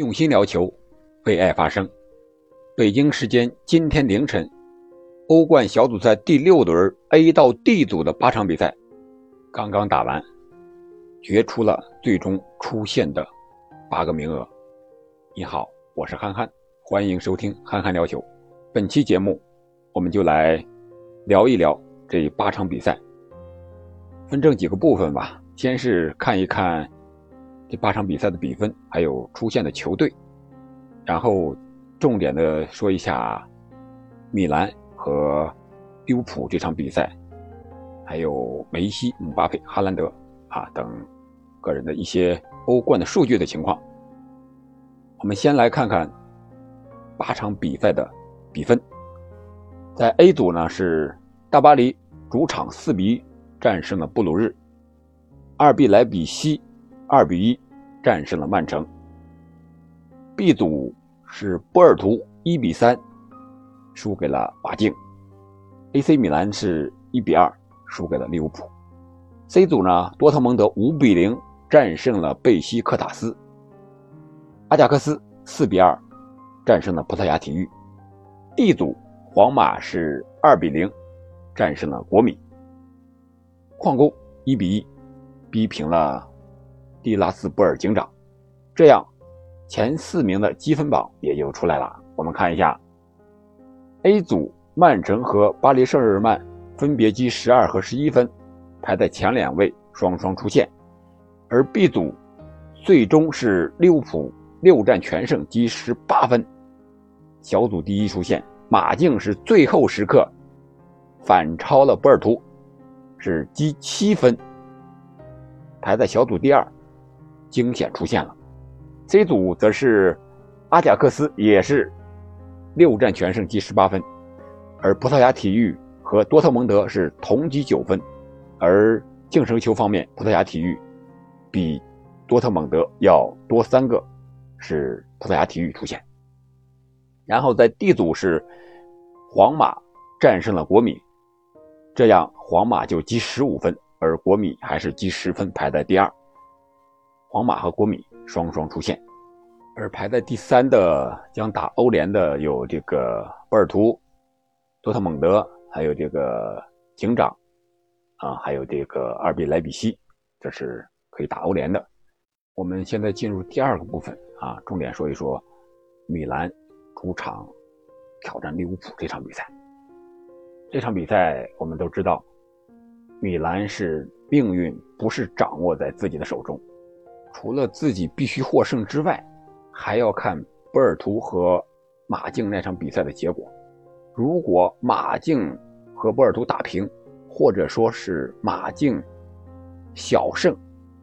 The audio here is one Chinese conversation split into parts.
用心聊球，为爱发声。北京时间今天凌晨，欧冠小组赛第六轮 A 到 D 组的八场比赛刚刚打完，决出了最终出线的八个名额。你好，我是憨憨，欢迎收听憨憨聊球。本期节目，我们就来聊一聊这八场比赛，分成几个部分吧。先是看一看。这八场比赛的比分，还有出现的球队，然后重点的说一下米兰和利物浦这场比赛，还有梅西、姆巴佩、哈兰德啊等个人的一些欧冠的数据的情况。我们先来看看八场比赛的比分，在 A 组呢是大巴黎主场四比一战胜了布鲁日，二比莱比锡。二比一战胜了曼城。B 组是波尔图一比三输给了马竞，AC 米兰是一比二输给了利物浦。C 组呢，多特蒙德五比零战胜了贝西克塔斯，阿贾克斯四比二战胜了葡萄牙体育。D 组皇马是二比零战胜了国米，矿工一比一逼平了。蒂拉斯波尔警长，这样前四名的积分榜也就出来了。我们看一下，A 组曼城和巴黎圣日耳曼分别积十二和十一分，排在前两位，双双出线。而 B 组最终是利物浦六战全胜，积十八分，小组第一出线。马竞是最后时刻反超了波尔图，是积七分，排在小组第二。惊险出现了，C 组则是阿贾克斯也是六战全胜，积十八分，而葡萄牙体育和多特蒙德是同积九分，而净胜球方面，葡萄牙体育比多特蒙德要多三个，是葡萄牙体育出现。然后在 D 组是皇马战胜了国米，这样皇马就积十五分，而国米还是积十分，排在第二。皇马和国米双双出现，而排在第三的将打欧联的有这个波尔图、多特蒙德，还有这个警长，啊，还有这个二比莱比锡，这是可以打欧联的。我们现在进入第二个部分啊，重点说一说米兰主场挑战利物浦这场比赛。这场比赛我们都知道，米兰是命运不是掌握在自己的手中。除了自己必须获胜之外，还要看波尔图和马竞那场比赛的结果。如果马竞和波尔图打平，或者说是马竞小胜，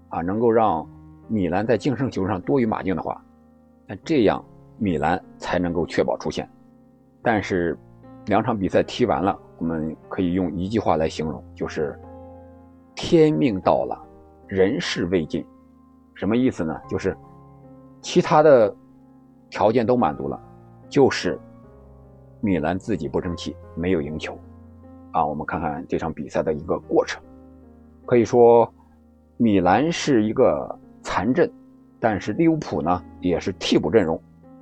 啊，能够让米兰在净胜球上多于马竞的话，那这样米兰才能够确保出线。但是两场比赛踢完了，我们可以用一句话来形容，就是天命到了，人事未尽。什么意思呢？就是其他的条件都满足了，就是米兰自己不争气，没有赢球啊。我们看看这场比赛的一个过程，可以说米兰是一个残阵，但是利物浦呢也是替补阵容。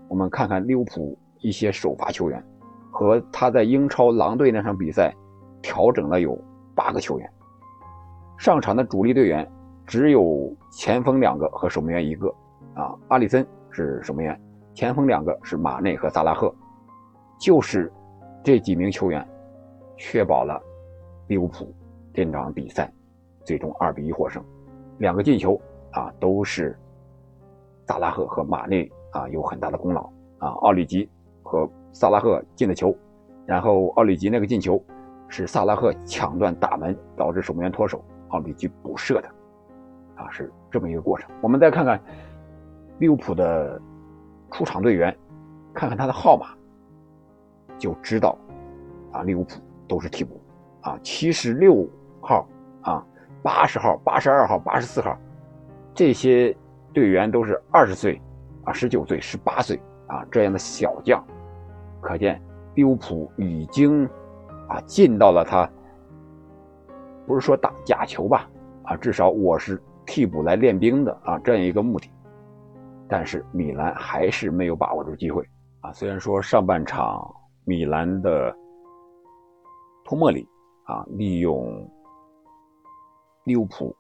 我们看看利物浦一些首发球员和他在英超狼队那场比赛调整了有八个球员，上场的主力队员。只有前锋两个和守门员一个，啊，阿里森是守门员，前锋两个是马内和萨拉赫，就是这几名球员，确保了利物浦这场比赛最终二比一获胜，两个进球啊都是萨拉赫和马内啊有很大的功劳。啊，奥里吉和萨拉赫进的球，然后奥里吉那个进球是萨拉赫抢断大门导致守门员脱手，奥里吉补射的。啊，是这么一个过程。我们再看看利物浦的出场队员，看看他的号码，就知道啊，利物浦都是替补啊，七十六号啊，八十号、八十二号、八十四号，这些队员都是二十岁啊、十九岁、十八岁啊这样的小将，可见利物浦已经啊进到了他不是说打假球吧啊，至少我是。替补来练兵的啊，这样一个目的。但是米兰还是没有把握住机会啊。虽然说上半场米兰的托莫里啊利用利物浦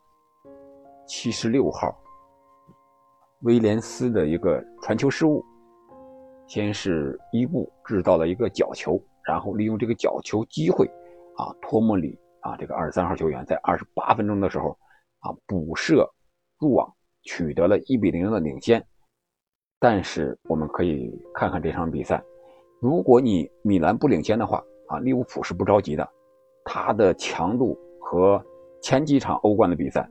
七十六号威廉斯的一个传球失误，先是伊布制造了一个角球，然后利用这个角球机会啊，托莫里啊这个二十三号球员在二十八分钟的时候啊补射入网，取得了一比零的领先。但是我们可以看看这场比赛，如果你米兰不领先的话啊，利物浦是不着急的，他的强度和前几场欧冠的比赛，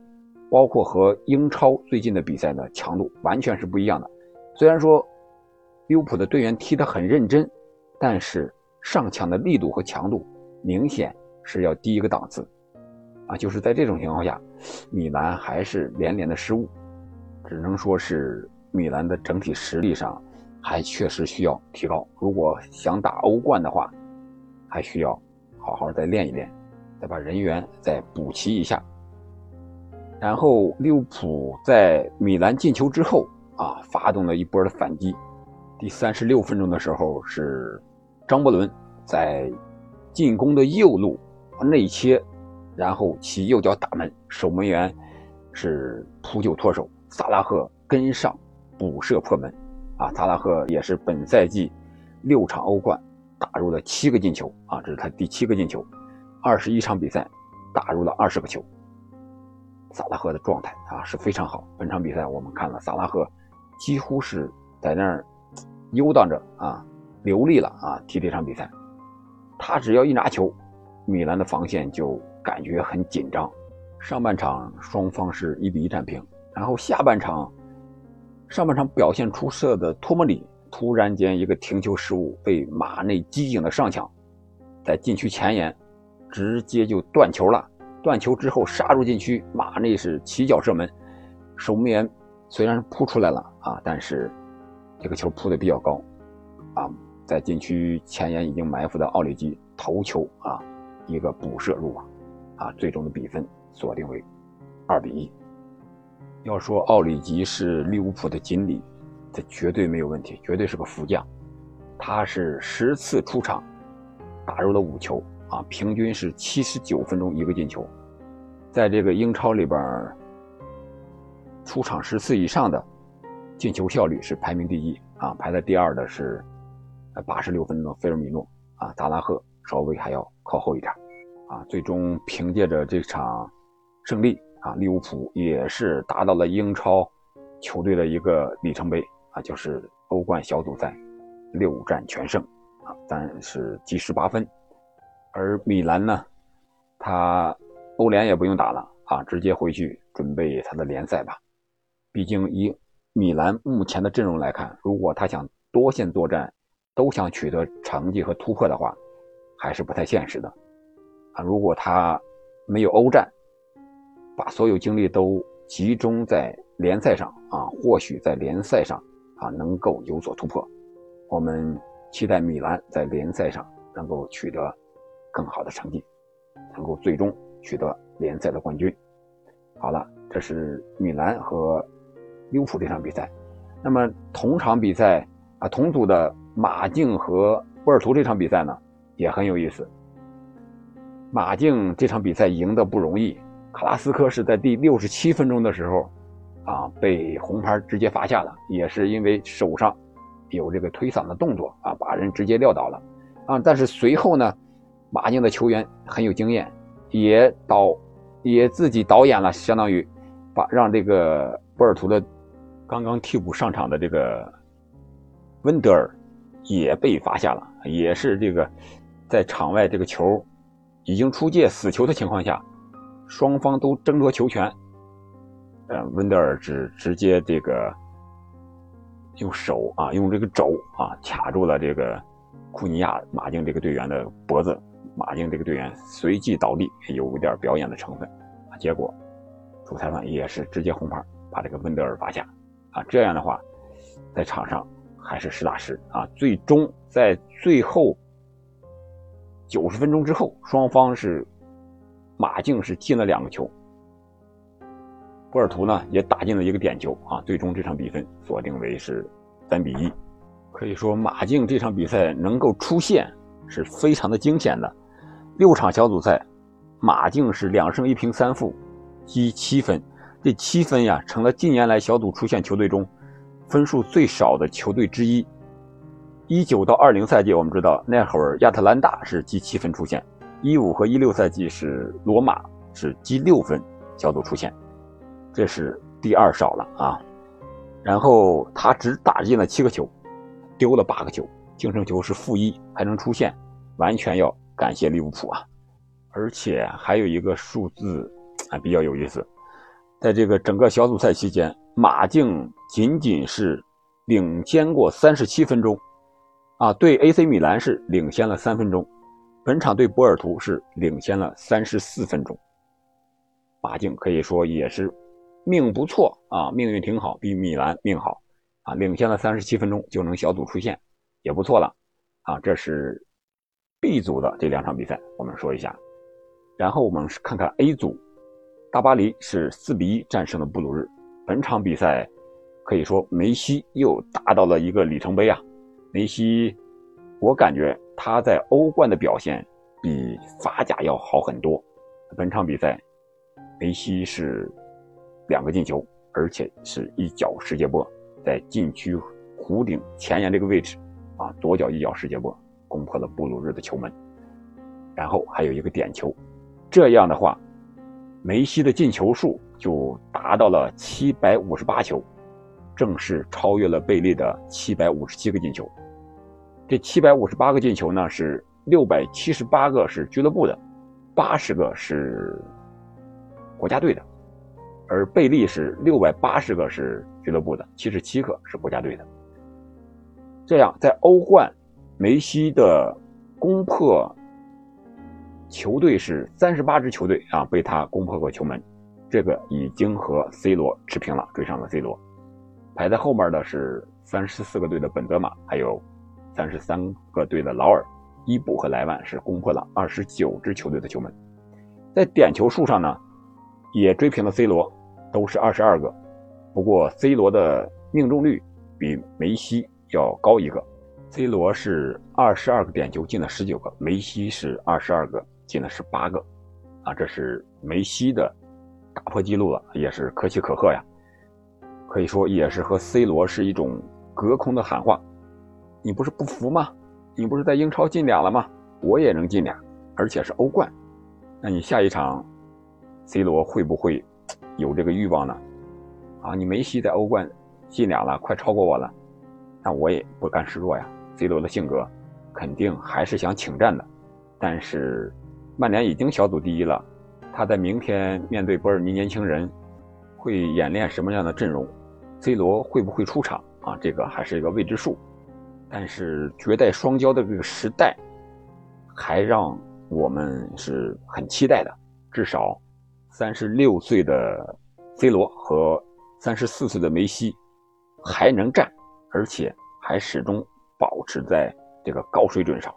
包括和英超最近的比赛的强度完全是不一样的。虽然说利物浦的队员踢得很认真，但是上抢的力度和强度明显是要低一个档次啊！就是在这种情况下，米兰还是连连的失误，只能说是。米兰的整体实力上还确实需要提高。如果想打欧冠的话，还需要好好再练一练，再把人员再补齐一下。然后利物浦在米兰进球之后啊，发动了一波的反击。第三十六分钟的时候，是张伯伦在进攻的右路内切，然后起右脚打门，守门员是扑救脱手，萨拉赫跟上。补射破门，啊，萨拉赫也是本赛季六场欧冠打入了七个进球，啊，这是他第七个进球，二十一场比赛打入了二十个球。萨拉赫的状态啊是非常好。本场比赛我们看了，萨拉赫几乎是在那儿游荡着啊，流利了啊，踢这场比赛。他只要一拿球，米兰的防线就感觉很紧张。上半场双方是一比一战平，然后下半场。上半场表现出色的托莫里突然间一个停球失误，被马内机警的上抢，在禁区前沿直接就断球了。断球之后杀入禁区，马内是起脚射门，守门员虽然是扑出来了啊，但是这个球扑的比较高啊，在禁区前沿已经埋伏的奥里吉头球啊，一个补射入网啊，最终的比分锁定为二比一。要说奥里吉是利物浦的锦鲤，这绝对没有问题，绝对是个福将。他是十次出场，打入了五球啊，平均是七十九分钟一个进球。在这个英超里边，出场十次以上的进球效率是排名第一啊，排在第二的是八十六分钟的菲尔米诺啊，扎拉赫稍微还要靠后一点啊。最终凭借着这场胜利。啊，利物浦也是达到了英超球队的一个里程碑啊，就是欧冠小组赛六战全胜啊，但是积十八分。而米兰呢，他欧联也不用打了啊，直接回去准备他的联赛吧。毕竟以米兰目前的阵容来看，如果他想多线作战，都想取得成绩和突破的话，还是不太现实的啊。如果他没有欧战，把所有精力都集中在联赛上啊，或许在联赛上啊能够有所突破。我们期待米兰在联赛上能够取得更好的成绩，能够最终取得联赛的冠军。好了，这是米兰和利物浦这场比赛。那么同场比赛啊，同组的马竞和波尔图这场比赛呢也很有意思。马竞这场比赛赢得不容易。卡拉斯科是在第六十七分钟的时候，啊，被红牌直接罚下了，也是因为手上有这个推搡的动作啊，把人直接撂倒了，啊，但是随后呢，马竞的球员很有经验，也导也自己导演了，相当于把让这个波尔图的刚刚替补上场的这个温德尔也被罚下了，也是这个在场外这个球已经出界死球的情况下。双方都争夺球权，呃，温德尔只直接这个用手啊，用这个肘啊卡住了这个库尼亚马竞这个队员的脖子，马竞这个队员随即倒地，有点表演的成分啊。结果主裁判也是直接红牌，把这个温德尔罚下啊。这样的话，在场上还是实打实啊。最终在最后九十分钟之后，双方是。马竞是进了两个球，波尔图呢也打进了一个点球啊，最终这场比分锁定为是三比一。可以说马竞这场比赛能够出线是非常的惊险的。六场小组赛，马竞是两胜一平三负，积七分。这七分呀，成了近年来小组出线球队中分数最少的球队之一。一九到二零赛季，我们知道那会儿亚特兰大是积七分出线；一五和一六赛季是罗马是积六分小组出线，这是第二少了啊。然后他只打进了七个球，丢了八个球，净胜球是负一，还能出线，完全要。感谢利物浦啊！而且还有一个数字啊比较有意思，在这个整个小组赛期间，马竞仅仅是领先过三十七分钟，啊，对 AC 米兰是领先了三分钟，本场对波尔图是领先了三十四分钟。马竞可以说也是命不错啊，命运挺好，比米兰命好啊，领先了三十七分钟就能小组出线，也不错了啊，这是。B 组的这两场比赛，我们说一下，然后我们看看 A 组，大巴黎是四比一战胜了布鲁日。本场比赛可以说梅西又达到了一个里程碑啊！梅西，我感觉他在欧冠的表现比法甲要好很多。本场比赛，梅西是两个进球，而且是一脚世界波，在禁区弧顶前沿这个位置啊，左脚一脚世界波。攻破了布鲁日的球门，然后还有一个点球，这样的话，梅西的进球数就达到了七百五十八球，正式超越了贝利的七百五十七个进球。这七百五十八个进球呢，是六百七十八个是俱乐部的，八十个是国家队的，而贝利是六百八十个是俱乐部的，七十七个是国家队的。这样在欧冠。梅西的攻破球队是三十八支球队啊，被他攻破过球门，这个已经和 C 罗持平了，追上了 C 罗。排在后面的是三十四个队的本泽马，还有三十三个队的劳尔、伊布和莱万是攻破了二十九支球队的球门。在点球数上呢，也追平了 C 罗，都是二十二个。不过 C 罗的命中率比梅西要高一个。C 罗是二十二个点球进了十九个，梅西是二十二个进了十八个，啊，这是梅西的打破纪录了，也是可喜可贺呀。可以说也是和 C 罗是一种隔空的喊话：你不是不服吗？你不是在英超进俩了吗？我也能进俩，而且是欧冠。那你下一场，C 罗会不会有这个欲望呢？啊，你梅西在欧冠进俩了，快超过我了，那我也不甘示弱呀。C 罗的性格肯定还是想请战的，但是曼联已经小组第一了，他在明天面对波尔尼年轻人会演练什么样的阵容？C 罗会不会出场啊？这个还是一个未知数。但是绝代双骄的这个时代还让我们是很期待的，至少三十六岁的 C 罗和三十四岁的梅西还能战，而且还始终。保持在这个高水准上，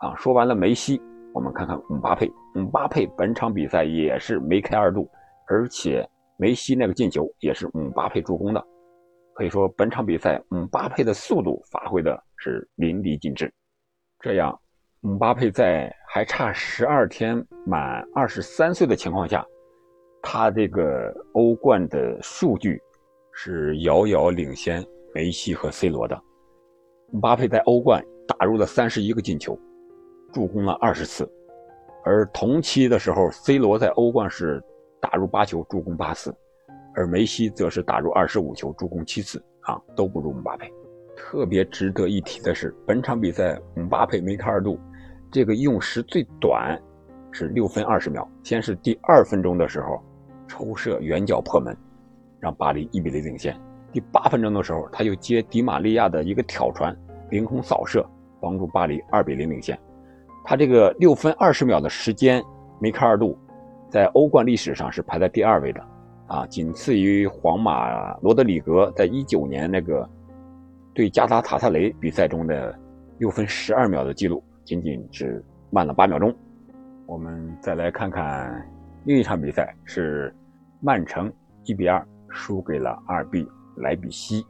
啊，说完了梅西，我们看看姆巴佩。姆巴佩本场比赛也是梅开二度，而且梅西那个进球也是姆巴佩助攻的，可以说本场比赛姆巴佩的速度发挥的是淋漓尽致。这样，姆巴佩在还差十二天满二十三岁的情况下，他这个欧冠的数据是遥遥领先梅西和 C 罗的。姆巴佩在欧冠打入了三十一个进球，助攻了二十次，而同期的时候，C 罗在欧冠是打入八球，助攻八次，而梅西则是打入二十五球，助攻七次，啊，都不如姆巴佩。特别值得一提的是，本场比赛姆巴佩梅开二度，这个用时最短是六分二十秒，先是第二分钟的时候抽射远角破门，让巴黎一比零领先。第八分钟的时候，他又接迪玛利亚的一个挑传，凌空扫射，帮助巴黎二比零领先。他这个六分二十秒的时间梅开二度，在欧冠历史上是排在第二位的，啊，仅次于皇马罗德里格在一九年那个对加拉塔萨雷比赛中的六分十二秒的记录，仅仅只慢了八秒钟。我们再来看看另一场比赛，是曼城一比二输给了阿尔毕莱比锡。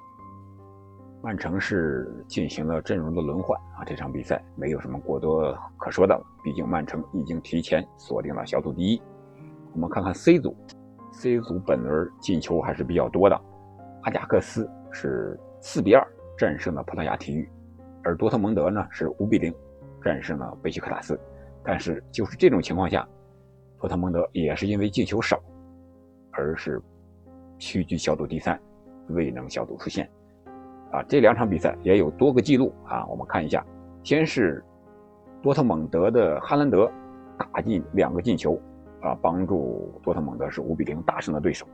曼城是进行了阵容的轮换啊，这场比赛没有什么过多可说的了，毕竟曼城已经提前锁定了小组第一。我们看看 C 组，C 组本轮进球还是比较多的，阿贾克斯是四比二战胜了葡萄牙体育，而多特蒙德呢是五比零战胜了贝西克塔斯。但是就是这种情况下，多特蒙德也是因为进球少，而是屈居小组第三，未能小组出线。啊，这两场比赛也有多个记录啊，我们看一下。先是多特蒙德的哈兰德打进两个进球，啊，帮助多特蒙德是五比零大胜了对手。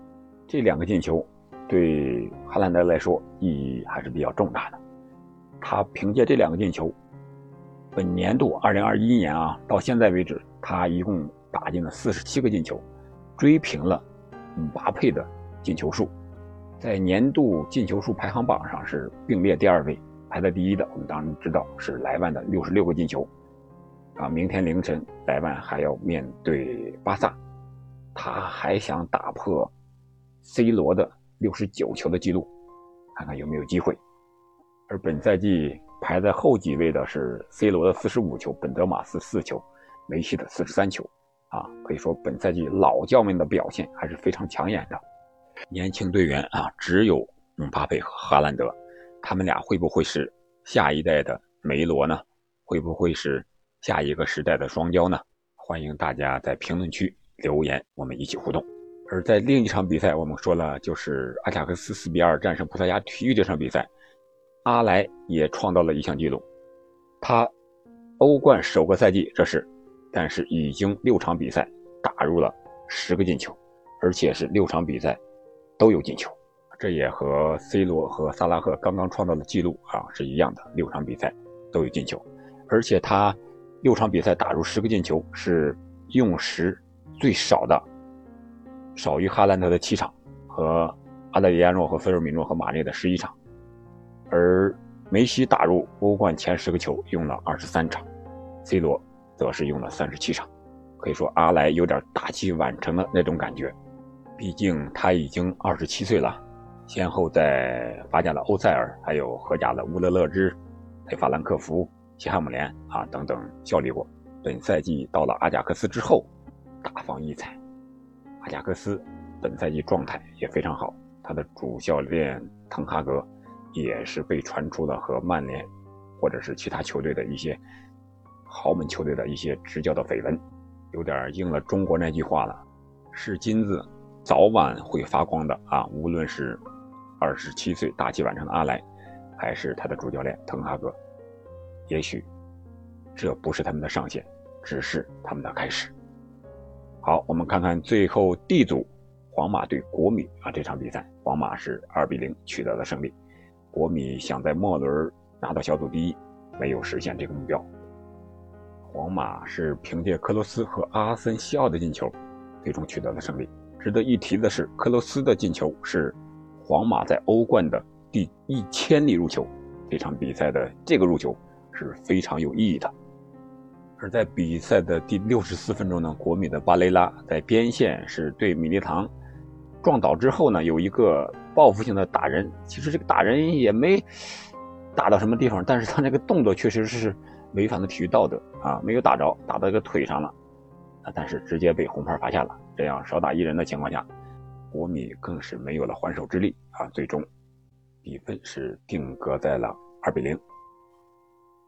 这两个进球对哈兰德来说意义还是比较重大的。他凭借这两个进球，本年度二零二一年啊，到现在为止，他一共打进了四十七个进球，追平了姆巴佩的进球数。在年度进球数排行榜上是并列第二位，排在第一的我们当然知道是莱万的六十六个进球，啊，明天凌晨莱万还要面对巴萨，他还想打破 C 罗的六十九球的记录，看看有没有机会。而本赛季排在后几位的是 C 罗的四十五球，本泽马斯四球，梅西的四十三球，啊，可以说本赛季老将们的表现还是非常抢眼的。年轻队员啊，只有姆巴佩和哈兰德，他们俩会不会是下一代的梅罗呢？会不会是下一个时代的双骄呢？欢迎大家在评论区留言，我们一起互动。而在另一场比赛，我们说了，就是阿贾克斯四比二战胜葡萄牙体育这场比赛，阿莱也创造了一项纪录，他欧冠首个赛季这是，但是已经六场比赛打入了十个进球，而且是六场比赛。都有进球，这也和 C 罗和萨拉赫刚刚创造的记录啊是一样的，六场比赛都有进球，而且他六场比赛打入十个进球是用时最少的，少于哈兰德的七场和阿德里亚诺和菲尔米诺和马内的十一场，而梅西打入欧冠前十个球用了二十三场，C 罗则是用了三十七场，可以说阿莱有点大器晚成的那种感觉。毕竟他已经二十七岁了，先后在法甲的欧塞尔，还有荷甲的乌勒勒支、佩法兰克福、西汉姆联啊等等效力过。本赛季到了阿贾克斯之后，大放异彩。阿贾克斯本赛季状态也非常好，他的主教练滕哈格也是被传出了和曼联或者是其他球队的一些豪门球队的一些执教的绯闻，有点应了中国那句话了：是金子。早晚会发光的啊！无论是二十七岁大器晚成的阿莱，还是他的主教练滕哈格，也许这不是他们的上限，只是他们的开始。好，我们看看最后 D 组，皇马对国米啊这场比赛，皇马是二比零取得了胜利。国米想在末轮拿到小组第一，没有实现这个目标。皇马是凭借克罗斯和阿森西奥的进球，最终取得了胜利。值得一提的是，克罗斯的进球是皇马在欧冠的第一千粒入球。这场比赛的这个入球是非常有意义的。而在比赛的第六十四分钟呢，国米的巴雷拉在边线是对米利唐撞倒之后呢，有一个报复性的打人。其实这个打人也没打到什么地方，但是他那个动作确实是违反了体育道德啊，没有打着，打到一个腿上了。但是直接被红牌罚下了，这样少打一人的情况下，国米更是没有了还手之力啊！最终比分是定格在了二比零。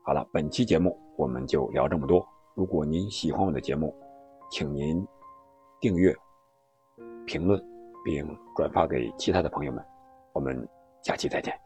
好了，本期节目我们就聊这么多。如果您喜欢我的节目，请您订阅、评论并转发给其他的朋友们。我们下期再见。